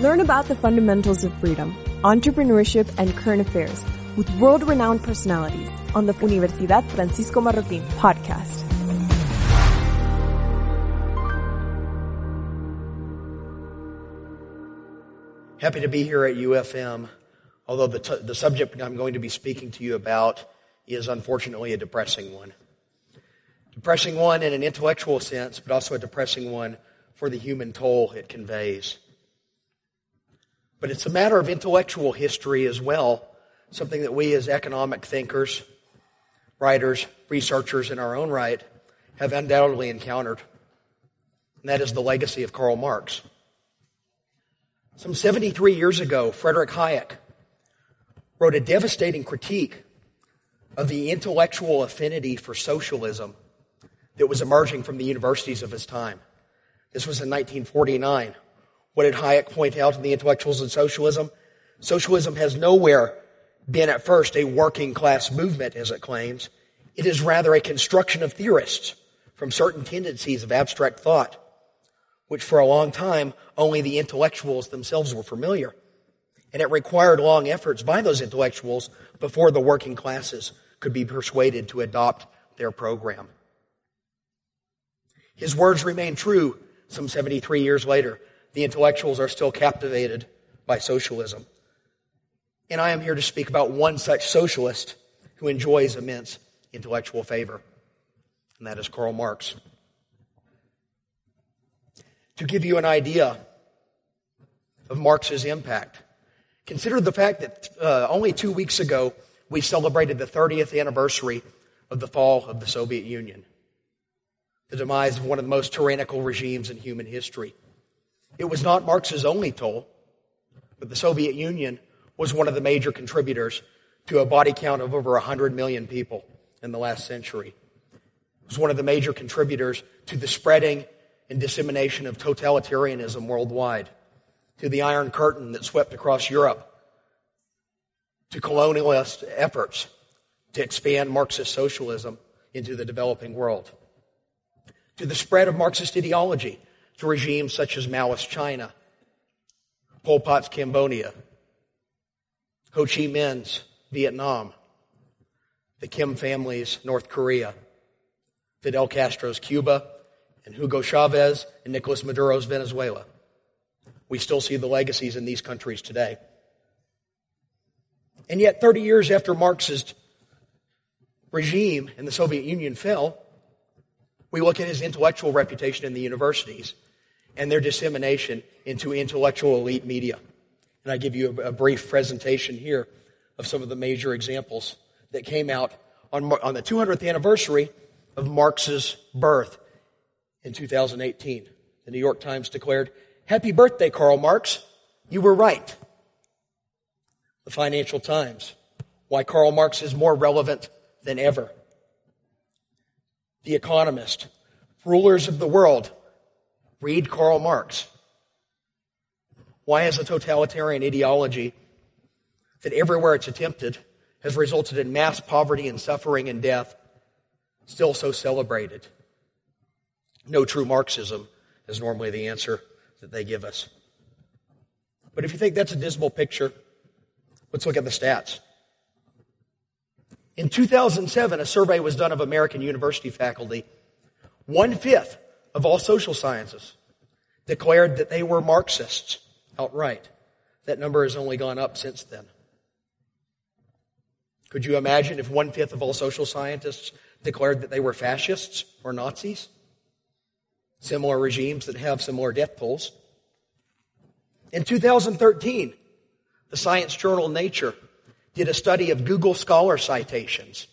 Learn about the fundamentals of freedom, entrepreneurship, and current affairs with world-renowned personalities on the Universidad Francisco Marroquín podcast. Happy to be here at UFM, although the, t- the subject I'm going to be speaking to you about is unfortunately a depressing one. Depressing one in an intellectual sense, but also a depressing one for the human toll it conveys. But it's a matter of intellectual history as well, something that we as economic thinkers, writers, researchers in our own right have undoubtedly encountered. And that is the legacy of Karl Marx. Some 73 years ago, Frederick Hayek wrote a devastating critique of the intellectual affinity for socialism that was emerging from the universities of his time. This was in 1949. What did Hayek point out in the intellectuals and socialism? Socialism has nowhere been at first a working class movement, as it claims. It is rather a construction of theorists from certain tendencies of abstract thought which for a long time only the intellectuals themselves were familiar. And it required long efforts by those intellectuals before the working classes could be persuaded to adopt their program. His words remain true some 73 years later. The intellectuals are still captivated by socialism. And I am here to speak about one such socialist who enjoys immense intellectual favor, and that is Karl Marx. To give you an idea of Marx's impact, consider the fact that uh, only two weeks ago we celebrated the 30th anniversary of the fall of the Soviet Union, the demise of one of the most tyrannical regimes in human history. It was not Marx's only toll, but the Soviet Union was one of the major contributors to a body count of over 100 million people in the last century. It was one of the major contributors to the spreading and dissemination of totalitarianism worldwide, to the Iron Curtain that swept across Europe, to colonialist efforts to expand Marxist socialism into the developing world, to the spread of Marxist ideology to regimes such as Maoist China, Pol Pot's Cambodia, Ho Chi Minh's Vietnam, the Kim family's North Korea, Fidel Castro's Cuba, and Hugo Chavez and Nicolas Maduro's Venezuela. We still see the legacies in these countries today. And yet, 30 years after Marx's regime in the Soviet Union fell, we look at his intellectual reputation in the universities and their dissemination into intellectual elite media. And I give you a, brief presentation here of some of the major examples that came out on, on the 200th anniversary of Marx's birth in 2018. The New York Times declared, Happy birthday, Karl Marx. You were right. The Financial Times, why Karl Marx is more relevant than ever. The Economist, rulers of the world, read Karl Marx. Why is a totalitarian ideology that everywhere it's attempted has resulted in mass poverty and suffering and death still so celebrated? No true Marxism is normally the answer that they give us. But if you think that's a dismal picture, let's look at the stats. In 2007, a survey was done of American university faculty. One fifth of all social sciences declared that they were Marxists outright. That number has only gone up since then. Could you imagine if one fifth of all social scientists declared that they were fascists or Nazis? similar regimes that have similar death tolls. In 2013, the science journal Nature did a study of Google Scholar citations.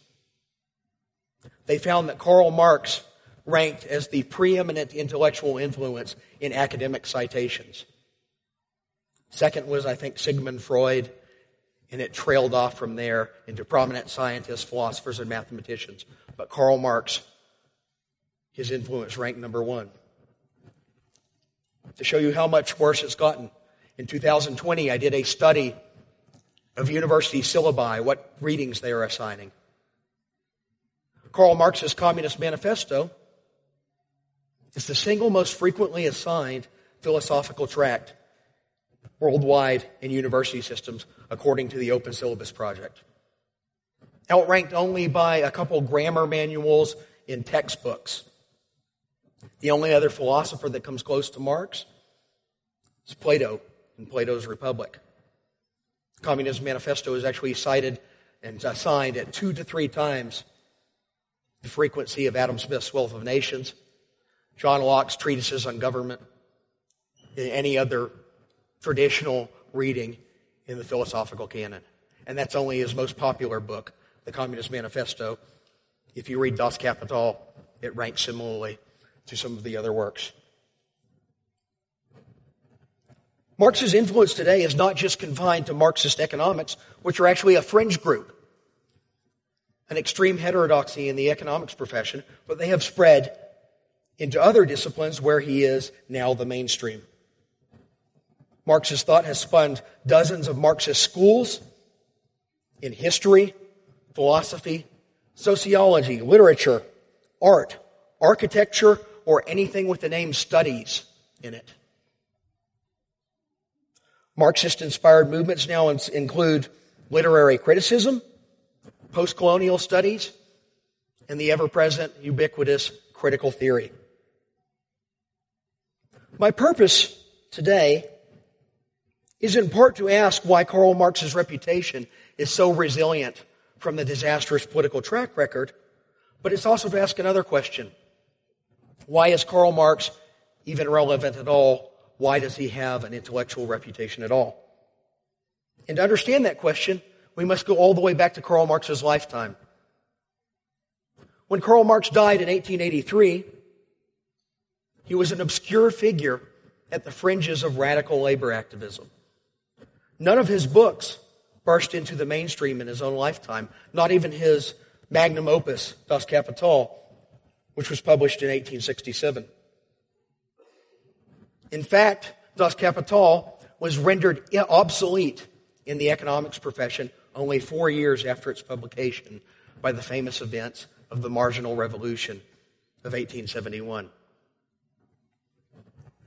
They found that Karl Marx ranked as the preeminent intellectual influence in academic citations. Second was, I think, Sigmund Freud, and it trailed off from there into prominent scientists, philosophers, and mathematicians. But Karl Marx his influence ranked number one. To show you how much worse it's gotten, in 2020, I did a study of university syllabi, what readings they are assigning. Karl Marx's Communist Manifesto is the single most frequently assigned philosophical tract worldwide in university systems, according to the Open Syllabus Project. Outranked only by a couple grammar manuals in textbooks. The only other philosopher that comes close to Marx is Plato in Plato's Republic. The Communist Manifesto is actually cited and assigned at two to three times the frequency of Adam Smith's Wealth of Nations, John Locke's treatises on government, and any other traditional reading in the philosophical canon. And that's only his most popular book, The Communist Manifesto. If you read Das Kapital, it ranks similarly to some of the other works. Marx's influence today is not just confined to Marxist economics, which are actually a fringe group, an extreme heterodoxy in the economics profession, but they have spread into other disciplines where he is now the mainstream. Marxist thought has spawned dozens of Marxist schools in history, philosophy, sociology, literature, art, architecture, or anything with the name studies in it. Marxist inspired movements now include literary criticism, post colonial studies, and the ever present ubiquitous critical theory. My purpose today is in part to ask why Karl Marx's reputation is so resilient from the disastrous political track record, but it's also to ask another question. Why is Karl Marx even relevant at all? Why does he have an intellectual reputation at all? And to understand that question, we must go all the way back to Karl Marx's lifetime. When Karl Marx died in 1883, he was an obscure figure at the fringes of radical labor activism. None of his books burst into the mainstream in his own lifetime, not even his magnum opus, Das Kapital, which was published in 1867. In fact, Das Kapital was rendered obsolete in the economics profession only four years after its publication by the famous events of the Marginal Revolution of 1871.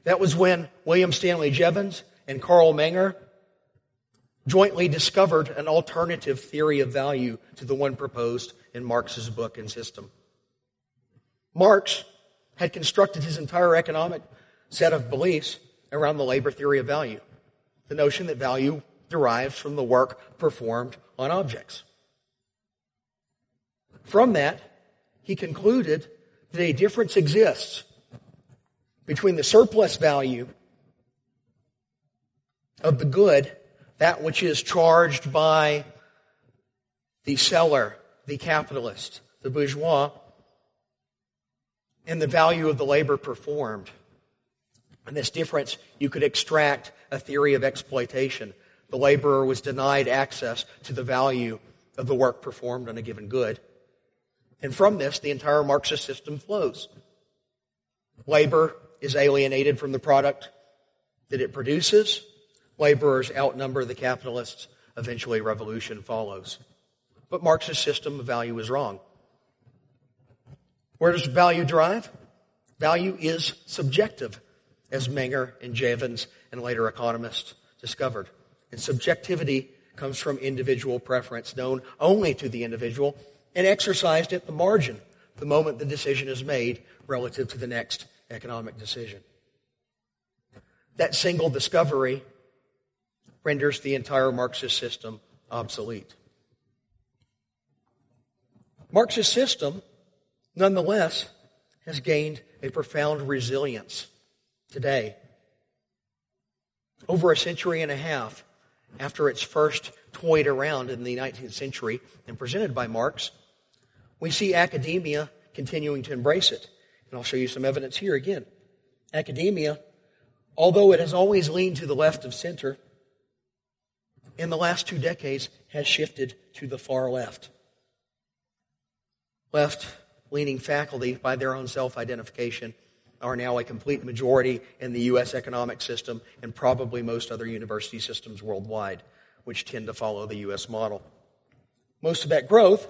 That was when William Stanley Jevons and Carl Menger jointly discovered an alternative theory of value to the one proposed in Marx's book and system. Marx had constructed his entire economic set of beliefs around the labor theory of value, the notion that value derives from the work performed on objects. From that, he concluded that a difference exists between the surplus value of the good that which is charged by the seller, the capitalist, the bourgeois, and the value of the labor performed. And this difference, you could extract a theory of exploitation. The laborer was denied access to the value of the work performed on a given good. And from this, the entire Marxist system flows. Labor is alienated from the product that it produces Laborers outnumber the capitalists. Eventually, revolution follows. But Marx's system of value is wrong. Where does value derive? Value is subjective, as Menger and Jevons and later economists discovered. And subjectivity comes from individual preference, known only to the individual and exercised at the margin the moment the decision is made relative to the next economic decision. That single discovery renders the entire Marxist system obsolete. Marxist system, nonetheless, has gained a profound resilience today. Over a century and a half after its first toyed around in the 19th century and presented by Marx, we see academia continuing to embrace it. And I'll show you some evidence here again. Academia, although it has always leaned to the left of center, in the last two decades has shifted to the far left. Left leaning faculty, by their own self identification, are now a complete majority in the U.S. economic system and probably most other university systems worldwide, which tend to follow the U.S. model. Most of that growth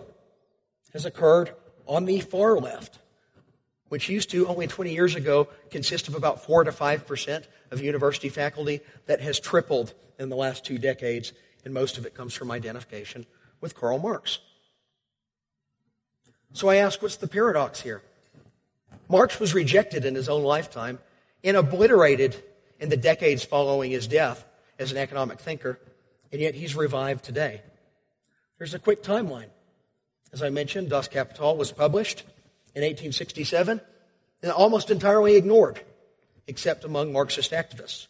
has occurred on the far left, which used to only 20 years ago consist of about 4 to 5% of university faculty, that has tripled in the last two decades, and most of it comes from identification with Karl Marx. So I ask, what's the paradox here? Marx was rejected in his own lifetime and obliterated in the decades following his death as an economic thinker, and yet he's revived today. There's a quick timeline. As I mentioned, Das Kapital was published in 1867 and almost entirely ignored, except among Marxist activists.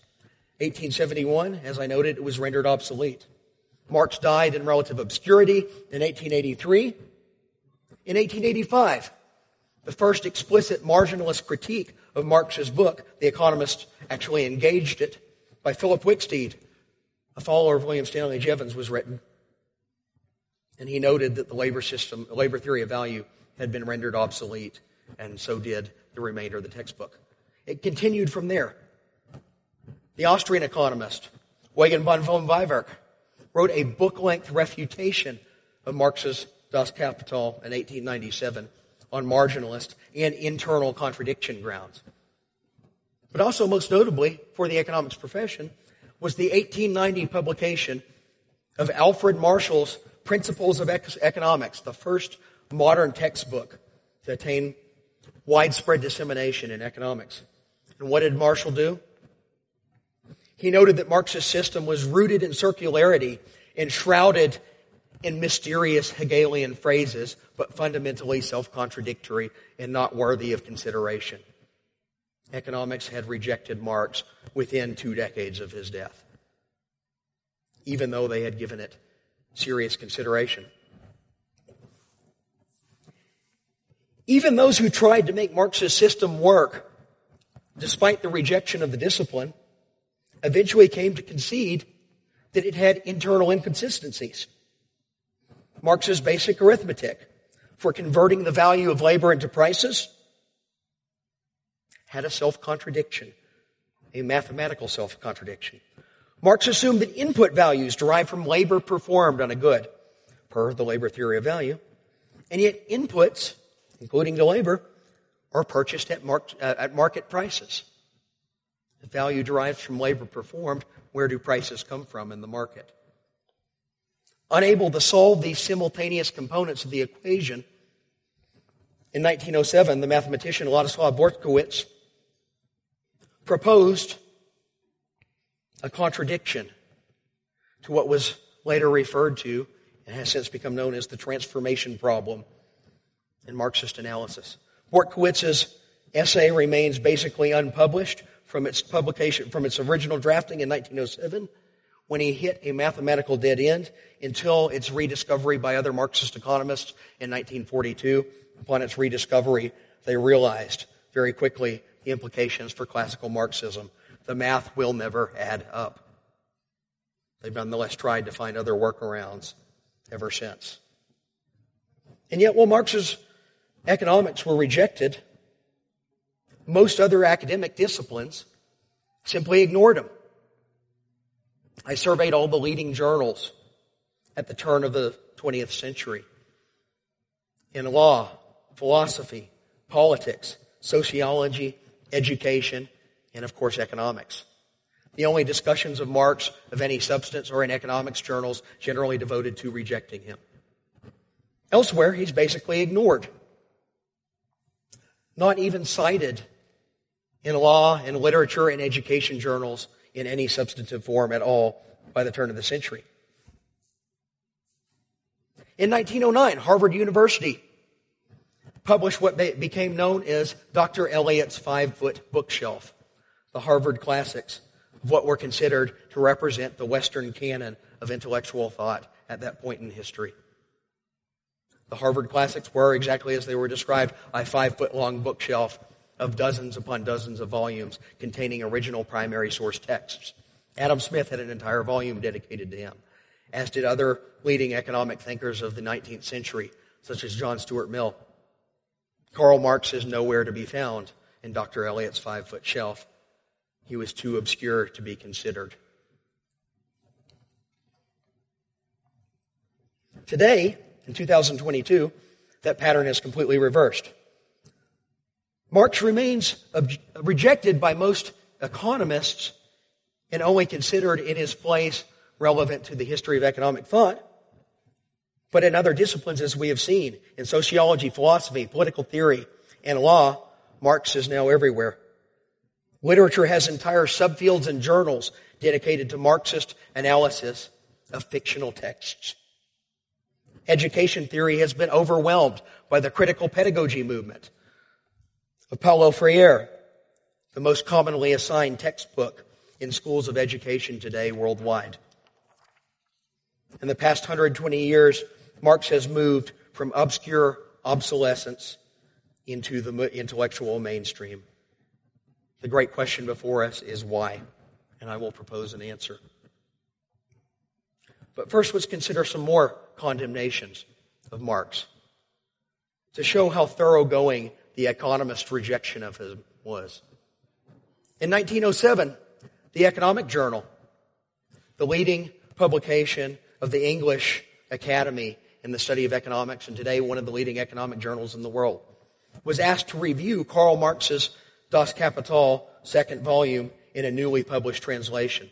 1871, as I noted, it was rendered obsolete. Marx died in relative obscurity in 1883. In 1885, the first explicit marginalist critique of Marx's book, The Economist actually engaged it, by Philip Wicksteed, a follower of William Stanley Jevons, was written. And he noted that the labor system, labor theory of value, had been rendered obsolete, and so did the remainder of the textbook. It continued from there. The Austrian economist, Eugen von Böhm-Bawerk, wrote a book length refutation of Marx's Das Kapital in 1897 on marginalist and internal contradiction grounds. But also, most notably for the economics profession, was the 1890 publication of Alfred Marshall's Principles of Economics, the first modern textbook to attain widespread dissemination in economics. And what did Marshall do? He noted that Marx's system was rooted in circularity and shrouded in mysterious Hegelian phrases, but fundamentally self contradictory and not worthy of consideration. Economics had rejected Marx within two decades of his death, even though they had given it serious consideration. Even those who tried to make Marx's system work, despite the rejection of the discipline, eventually came to concede that it had internal inconsistencies. Marx's basic arithmetic for converting the value of labor into prices had a self contradiction, a mathematical self contradiction. Marx assumed that input values derived from labor performed on a good, per the labor theory of value, and yet inputs, including the labor, are purchased at, uh, at market prices. The value derived from labor performed, where do prices come from in the market? Unable to solve these simultaneous components of the equation, in 1907, the mathematician Ladislav Bortkiewicz proposed a contradiction to what was later referred to and has since become known as the transformation problem in Marxist analysis. Bortkiewicz's essay remains basically unpublished from its publication, from its original drafting in 1907 when he hit a mathematical dead end until its rediscovery by other Marxist economists in 1942. Upon its rediscovery, they realized very quickly the implications for classical Marxism. The math will never add up. They've nonetheless tried to find other workarounds ever since. And yet, while Marx's economics were rejected, most other academic disciplines simply ignored him. I surveyed all the leading journals at the turn of the 20th century in law, philosophy, politics, sociology, education, and of course economics. The only discussions of Marx of any substance are in economics journals generally devoted to rejecting him. Elsewhere, he's basically ignored. Not even cited in law and literature and education journals in any substantive form at all by the turn of the century. In 1909, Harvard University published what became known as Dr. Eliot's five foot bookshelf, the Harvard classics, of what were considered to represent the Western canon of intellectual thought at that point in history. The Harvard classics were exactly as they were described a five foot long bookshelf of dozens upon dozens of volumes containing original primary source texts. Adam Smith had an entire volume dedicated to him, as did other leading economic thinkers of the 19th century, such as John Stuart Mill. Karl Marx is nowhere to be found in Dr. Eliot's five foot shelf. He was too obscure to be considered. Today, in 2022, that pattern is completely reversed. Marx remains ob- rejected by most economists and only considered in his place relevant to the history of economic thought. But in other disciplines, as we have seen, in sociology, philosophy, political theory, and law, Marx is now everywhere. Literature has entire subfields and journals dedicated to Marxist analysis of fictional texts. Education theory has been overwhelmed by the critical pedagogy movement of Paulo Freire, the most commonly assigned textbook in schools of education today worldwide. In the past 120 years, Marx has moved from obscure obsolescence into the intellectual mainstream. The great question before us is why? And I will propose an answer. But first, let's consider some more condemnations of Marx to show how thoroughgoing the economist's rejection of him was. In 1907, the Economic Journal, the leading publication of the English Academy in the study of economics, and today one of the leading economic journals in the world, was asked to review Karl Marx's Das Kapital second volume in a newly published translation.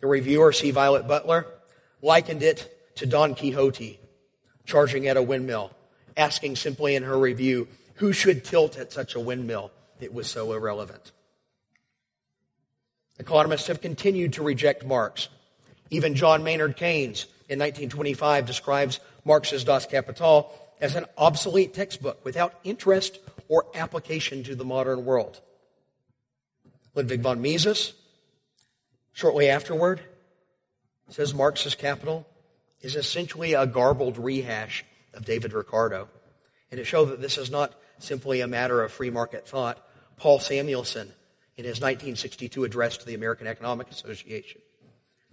The reviewer, C. Violet Butler, likened it to Don Quixote charging at a windmill, asking simply in her review, who should tilt at such a windmill? It was so irrelevant. Economists have continued to reject Marx. Even John Maynard Keynes in 1925 describes Marx's Das Kapital as an obsolete textbook without interest or application to the modern world. Ludwig von Mises, shortly afterward, says Marx's Capital is essentially a garbled rehash of David Ricardo. And to show that this is not simply a matter of free market thought, Paul Samuelson, in his 1962 address to the American Economic Association,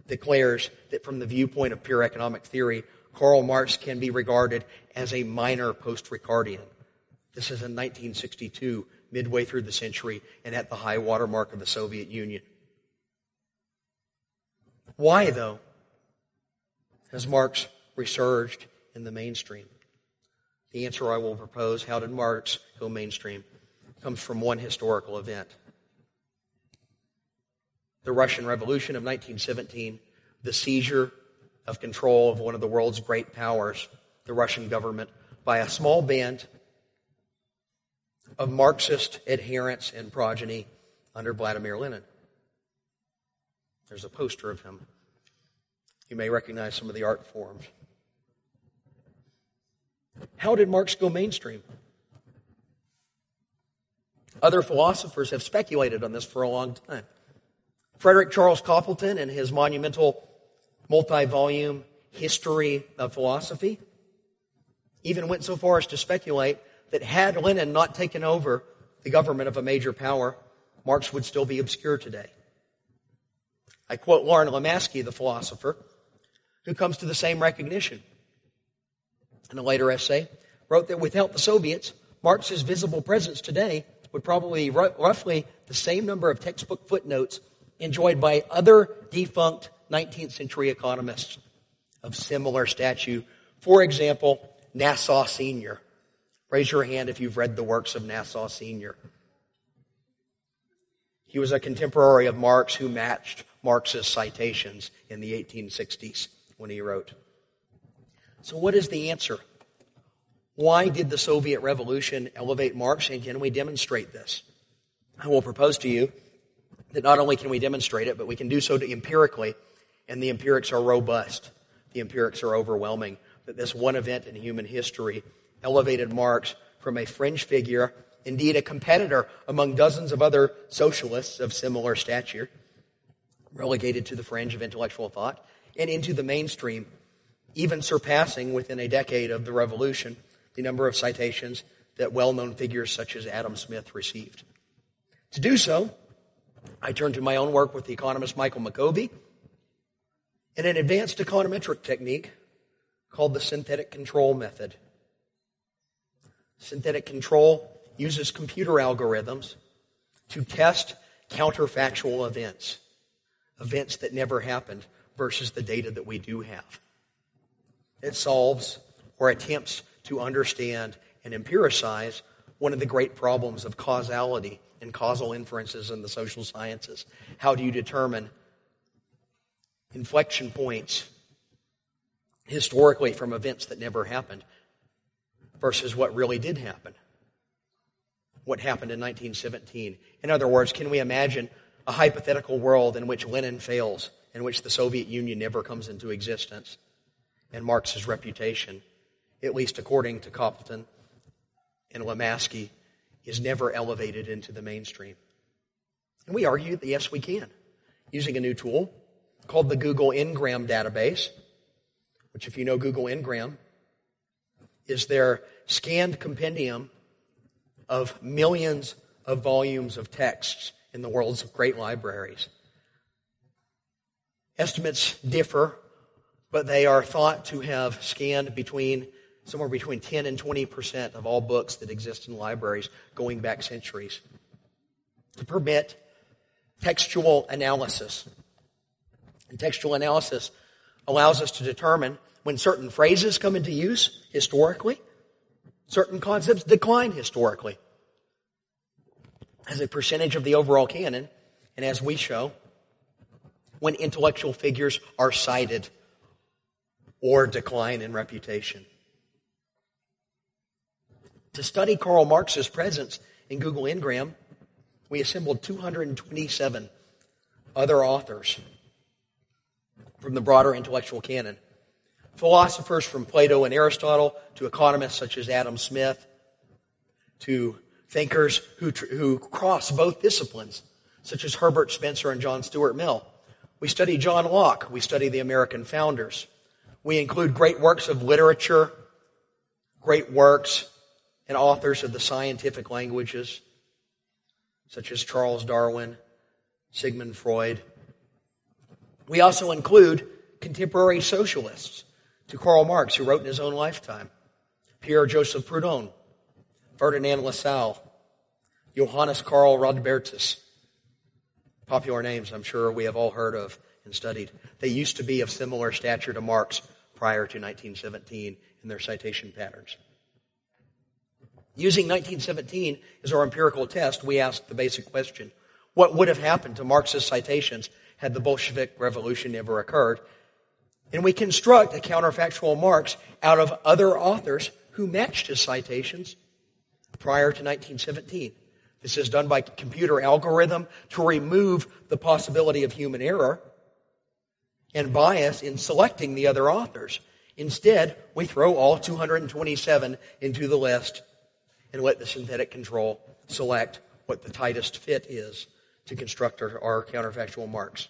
declares that from the viewpoint of pure economic theory, Karl Marx can be regarded as a minor post-Ricardian. This is in 1962, midway through the century, and at the high water mark of the Soviet Union. Why, though, has Marx resurged in the mainstream? The answer I will propose, how did Marx go mainstream, comes from one historical event. The Russian Revolution of 1917, the seizure of control of one of the world's great powers, the Russian government, by a small band of Marxist adherents and progeny under Vladimir Lenin. There's a poster of him. You may recognize some of the art forms. How did Marx go mainstream? Other philosophers have speculated on this for a long time. Frederick Charles Copleston, in his monumental multi volume history of philosophy, even went so far as to speculate that had Lenin not taken over the government of a major power, Marx would still be obscure today. I quote Loren Lomasky, the philosopher, who comes to the same recognition. In a later essay, wrote that without the Soviets, Marx's visible presence today would probably be roughly the same number of textbook footnotes enjoyed by other defunct 19th century economists of similar stature. For example, Nassau Senior. Raise your hand if you've read the works of Nassau Senior. He was a contemporary of Marx who matched Marx's citations in the 1860s when he wrote. So, what is the answer? Why did the Soviet Revolution elevate Marx, and can we demonstrate this? I will propose to you that not only can we demonstrate it, but we can do so empirically, and the empirics are robust. The empirics are overwhelming that this one event in human history elevated Marx from a fringe figure, indeed a competitor among dozens of other socialists of similar stature, relegated to the fringe of intellectual thought, and into the mainstream, even surpassing within a decade of the revolution the number of citations that well known figures such as Adam Smith received. To do so, I turned to my own work with the economist Michael Makovi and an advanced econometric technique called the synthetic control method. Synthetic control uses computer algorithms to test counterfactual events, events that never happened versus the data that we do have. It solves or attempts to understand and empiricize one of the great problems of causality and causal inferences in the social sciences. How do you determine inflection points historically from events that never happened versus what really did happen? What happened in 1917? In other words, can we imagine a hypothetical world in which Lenin fails, in which the Soviet Union never comes into existence, and Marx's reputation, at least according to Copleston and Lomasky, is never elevated into the mainstream. And we argue that yes, we can, using a new tool called the Google Ngram database, which, if you know Google Ngram, is their scanned compendium of millions of volumes of texts in the world's great libraries. Estimates differ, but they are thought to have scanned between somewhere between 10 and 20 percent of all books that exist in libraries going back centuries to permit textual analysis. And textual analysis allows us to determine when certain phrases come into use historically, certain concepts decline historically as a percentage of the overall canon, and as we show, when intellectual figures are cited or decline in reputation. To study Karl Marx's presence in Google Ngram, we assembled 227 other authors from the broader intellectual canon. Philosophers from Plato and Aristotle to economists such as Adam Smith to thinkers who, who cross both disciplines, such as Herbert Spencer and John Stuart Mill. We study John Locke. We study the American founders. We include great works of literature, great works and authors of the scientific languages, such as Charles Darwin, Sigmund Freud. We also include contemporary socialists to Karl Marx, who wrote in his own lifetime, Pierre Joseph Proudhon, Ferdinand Lassalle, Johannes Karl Rodbertus. Popular names I'm sure we have all heard of and studied. They used to be of similar stature to Marx prior to 1917 in their citation patterns. Using 1917 as our empirical test, we asked the basic question what would have happened to Marx's citations had the Bolshevik Revolution never occurred? And we construct a counterfactual Marx out of other authors who matched his citations prior to 1917. This is done by computer algorithm to remove the possibility of human error and bias in selecting the other authors. Instead, we throw all 227 into the list and let the synthetic control select what the tightest fit is to construct our, counterfactual Marx.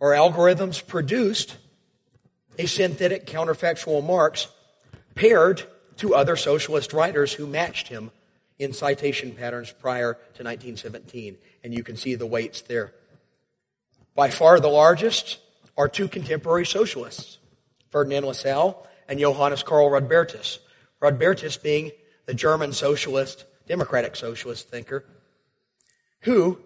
Our algorithms produced a synthetic counterfactual Marx paired to other socialist writers who matched him in citation patterns prior to 1917. And you can see the weights there. By far the largest are two contemporary socialists, Ferdinand Lassalle and Johannes Karl Rodbertus. Rodbertus being the German socialist, democratic socialist thinker, who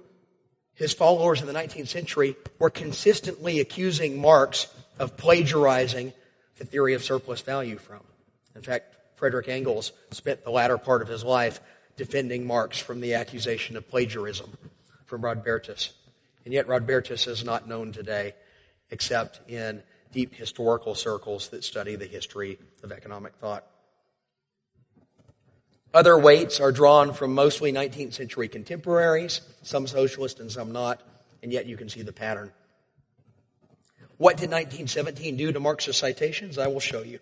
his followers in the 19th century were consistently accusing Marx of plagiarizing the theory of surplus value from. In fact, Frederick Engels spent the latter part of his life defending Marx from the accusation of plagiarism from Rodbertus. And yet Rodbertus is not known today except in deep historical circles that study the history of economic thought. Other weights are drawn from mostly 19th century contemporaries, some socialist and some not, and yet you can see the pattern. What did 1917 do to Marxist citations? I will show you.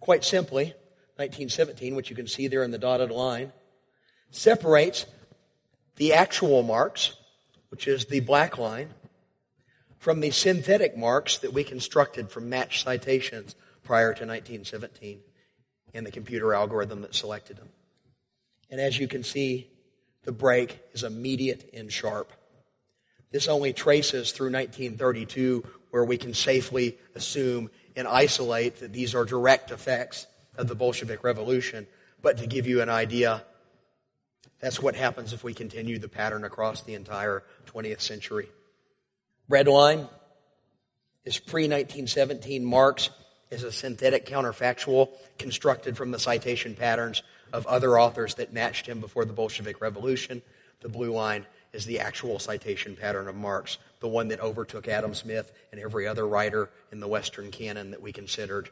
Quite simply, 1917, which you can see there in the dotted line, separates the actual Marx, which is the black line, from the synthetic Marx that we constructed from match citations prior to 1917 and the computer algorithm that selected them. And as you can see, the break is immediate and sharp. This only traces through 1932, where we can safely assume and isolate that these are direct effects of the Bolshevik Revolution. But to give you an idea, that's what happens if we continue the pattern across the entire 20th century. Red line is pre 1917 Marx is a synthetic counterfactual constructed from the citation patterns of other authors that matched him before the Bolshevik Revolution. The blue line is the actual citation pattern of Marx, the one that overtook Adam Smith and every other writer in the Western canon that we considered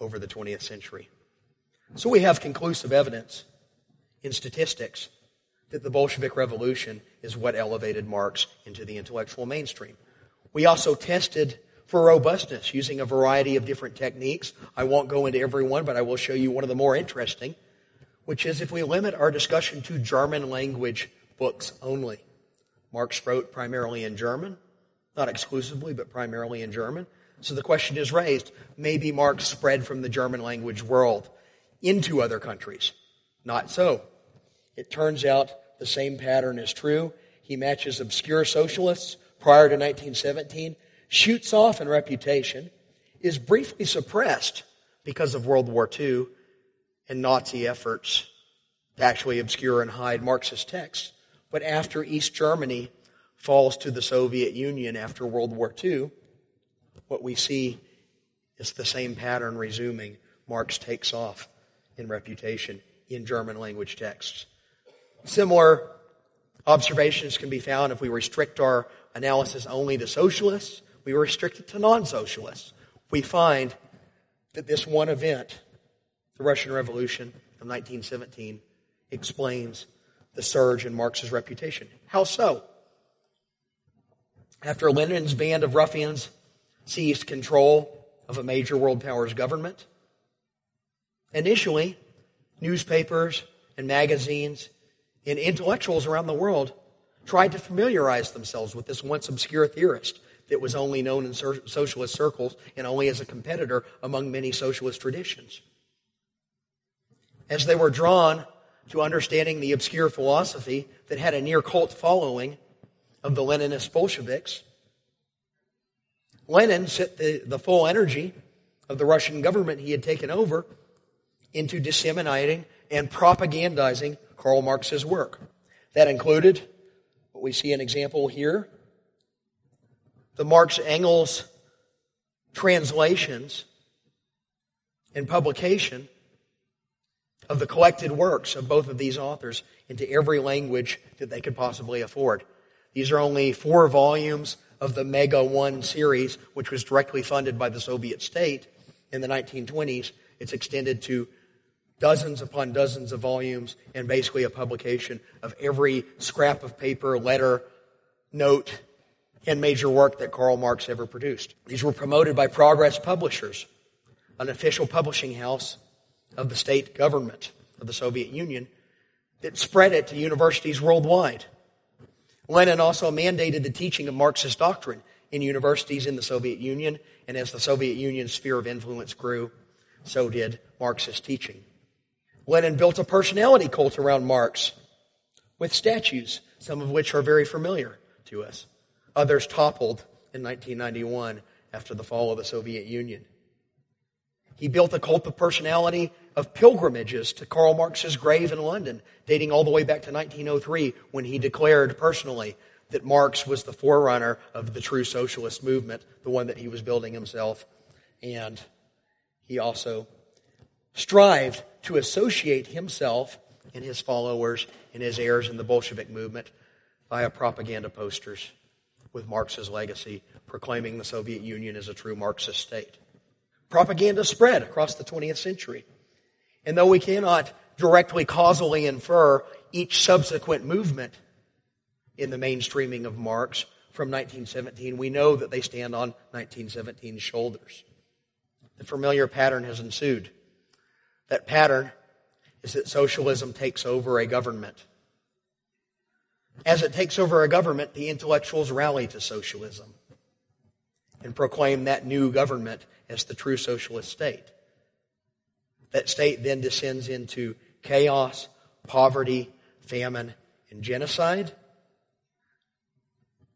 over the 20th century. So we have conclusive evidence in statistics that the Bolshevik Revolution is what elevated Marx into the intellectual mainstream. We also tested for robustness using a variety of different techniques. I won't go into every one, but I will show you one of the more interesting, which is if we limit our discussion to German language books only. Marx wrote primarily in German, not exclusively, but primarily in German. So the question is raised maybe Marx spread from the German language world into other countries. Not so. It turns out the same pattern is true. He matches obscure socialists prior to 1917, shoots off in reputation, is briefly suppressed because of World War II and Nazi efforts to actually obscure and hide Marxist texts. But after East Germany falls to the Soviet Union after World War II, what we see is the same pattern resuming. Marx takes off in reputation in German language texts. Similar observations can be found if we restrict our analysis only to socialists, we restrict it to non socialists. We find that this one event, the Russian Revolution of 1917, explains the surge in Marx's reputation. How so? After Lenin's band of ruffians seized control of a major world power's government, initially, newspapers and magazines and intellectuals around the world tried to familiarize themselves with this once obscure theorist that was only known in socialist circles and only as a competitor among many socialist traditions. As they were drawn to understanding the obscure philosophy that had a near cult following of the Leninist Bolsheviks, Lenin set the, the full energy of the Russian government he had taken over into disseminating and propagandizing Karl Marx's work. That included what we see an example here the Marx Engels translations and publication of the collected works of both of these authors into every language that they could possibly afford. These are only four volumes of the Mega One series, which was directly funded by the Soviet state in the 1920s. It's extended to dozens upon dozens of volumes and basically a publication of every scrap of paper, letter, note, and major work that Karl Marx ever produced. These were promoted by Progress Publishers, an official publishing house of the state government of the Soviet Union that spread it to universities worldwide. Lenin also mandated the teaching of Marxist doctrine in universities in the Soviet Union, and as the Soviet Union's sphere of influence grew, so did Marxist teaching. Lenin built a personality cult around Marx with statues, some of which are very familiar to us. Others toppled in 1991 after the fall of the Soviet Union. He built a cult of personality of pilgrimages to Karl Marx's grave in London, dating all the way back to 1903 when he declared personally that Marx was the forerunner of the true socialist movement, the one that he was building himself. And he also strived to associate himself and his followers and his heirs in the Bolshevik movement via propaganda posters with Marx's legacy, proclaiming the Soviet Union as a true Marxist state. Propaganda spread across the 20th century. And though we cannot directly causally infer each subsequent movement in the mainstreaming of Marx from 1917, we know that they stand on 1917's shoulders. The familiar pattern has ensued. That pattern is that socialism takes over a government. As it takes over a government, the intellectuals rally to socialism and proclaim that new government as the true socialist state. That state then descends into chaos, poverty, famine, and genocide.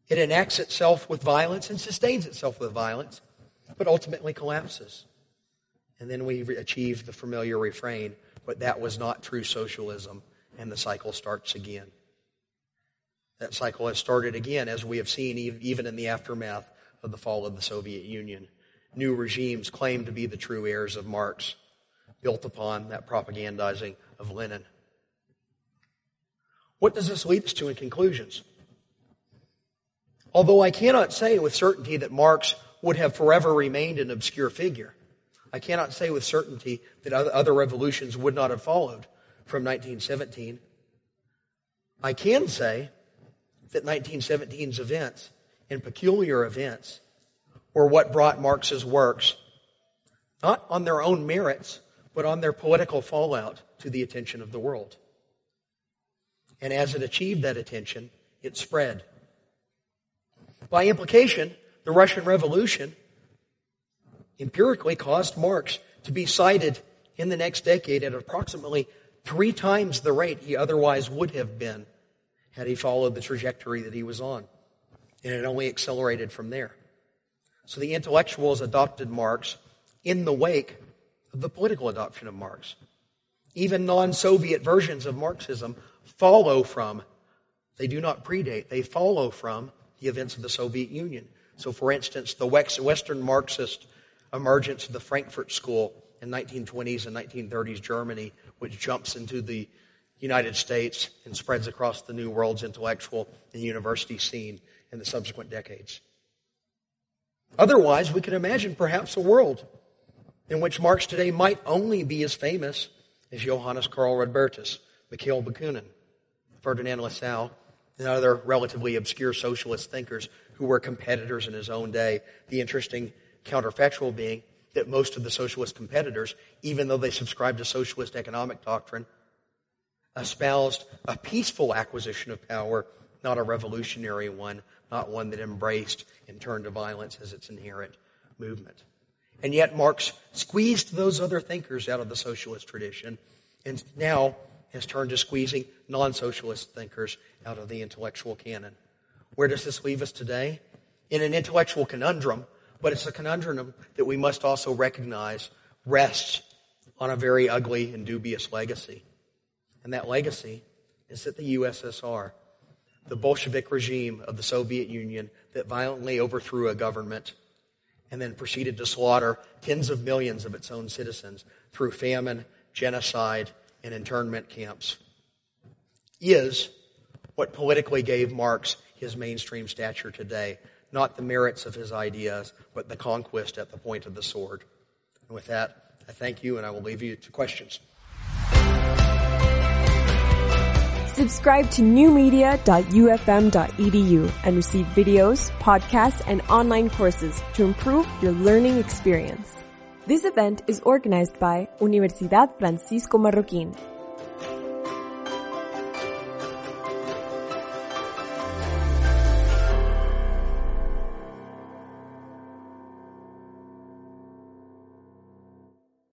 It enacts itself with violence and sustains itself with violence, but ultimately collapses. And then we achieve the familiar refrain, but that was not true socialism, and the cycle starts again. That cycle has started again, as we have seen even in the aftermath of the fall of the Soviet Union new regimes claim to be the true heirs of Marx, built upon that propagandizing of Lenin. What does this lead us to in conclusions? Although I cannot say with certainty that Marx would have forever remained an obscure figure, I cannot say with certainty that other revolutions would not have followed from 1917. I can say that 1917's events and peculiar events were what brought Marx's works, not on their own merits, but on their political fallout to the attention of the world. And as it achieved that attention, it spread. By implication, the Russian Revolution empirically caused Marx to be cited in the next decade at approximately three times the rate he otherwise would have been had he followed the trajectory that he was on. And it only accelerated from there. So the intellectuals adopted Marx in the wake of the political adoption of Marx. Even non Soviet versions of Marxism follow from, they do not predate, they follow from the events of the Soviet Union. So, for instance, the Western Marxist emergence of the Frankfurt School in 1920s and 1930s Germany, which jumps into the United States and spreads across the New World's intellectual and university scene in the subsequent decades. Otherwise, we could imagine perhaps a world in which Marx today might only be as famous as Johannes Karl Rodbertus, Mikhail Bakunin, Ferdinand Lassalle, and other relatively obscure socialist thinkers who were competitors in his own day. The interesting counterfactual being that most of the socialist competitors, even though they subscribed to socialist economic doctrine, espoused a peaceful acquisition of power, not a revolutionary one, not one that embraced and turned to violence as its inherent movement. And yet Marx squeezed those other thinkers out of the socialist tradition and now has turned to squeezing non-socialist thinkers out of the intellectual canon. Where does this leave us today? In an intellectual conundrum, but it's a conundrum that we must also recognize rests on a very ugly and dubious legacy. And that legacy is that the USSR, the Bolshevik regime of the Soviet Union that violently overthrew a government and then proceeded to slaughter tens of millions of its own citizens through famine, genocide, and internment camps, is what politically gave Marx his mainstream stature today. Not the merits of his ideas, but the conquest at the point of the sword. And with that, I thank you and I will leave you to questions. Subscribe to newmedia.ufm.edu and receive videos, podcasts, and online courses to improve your learning experience. This event is organized by Universidad Francisco Marroquín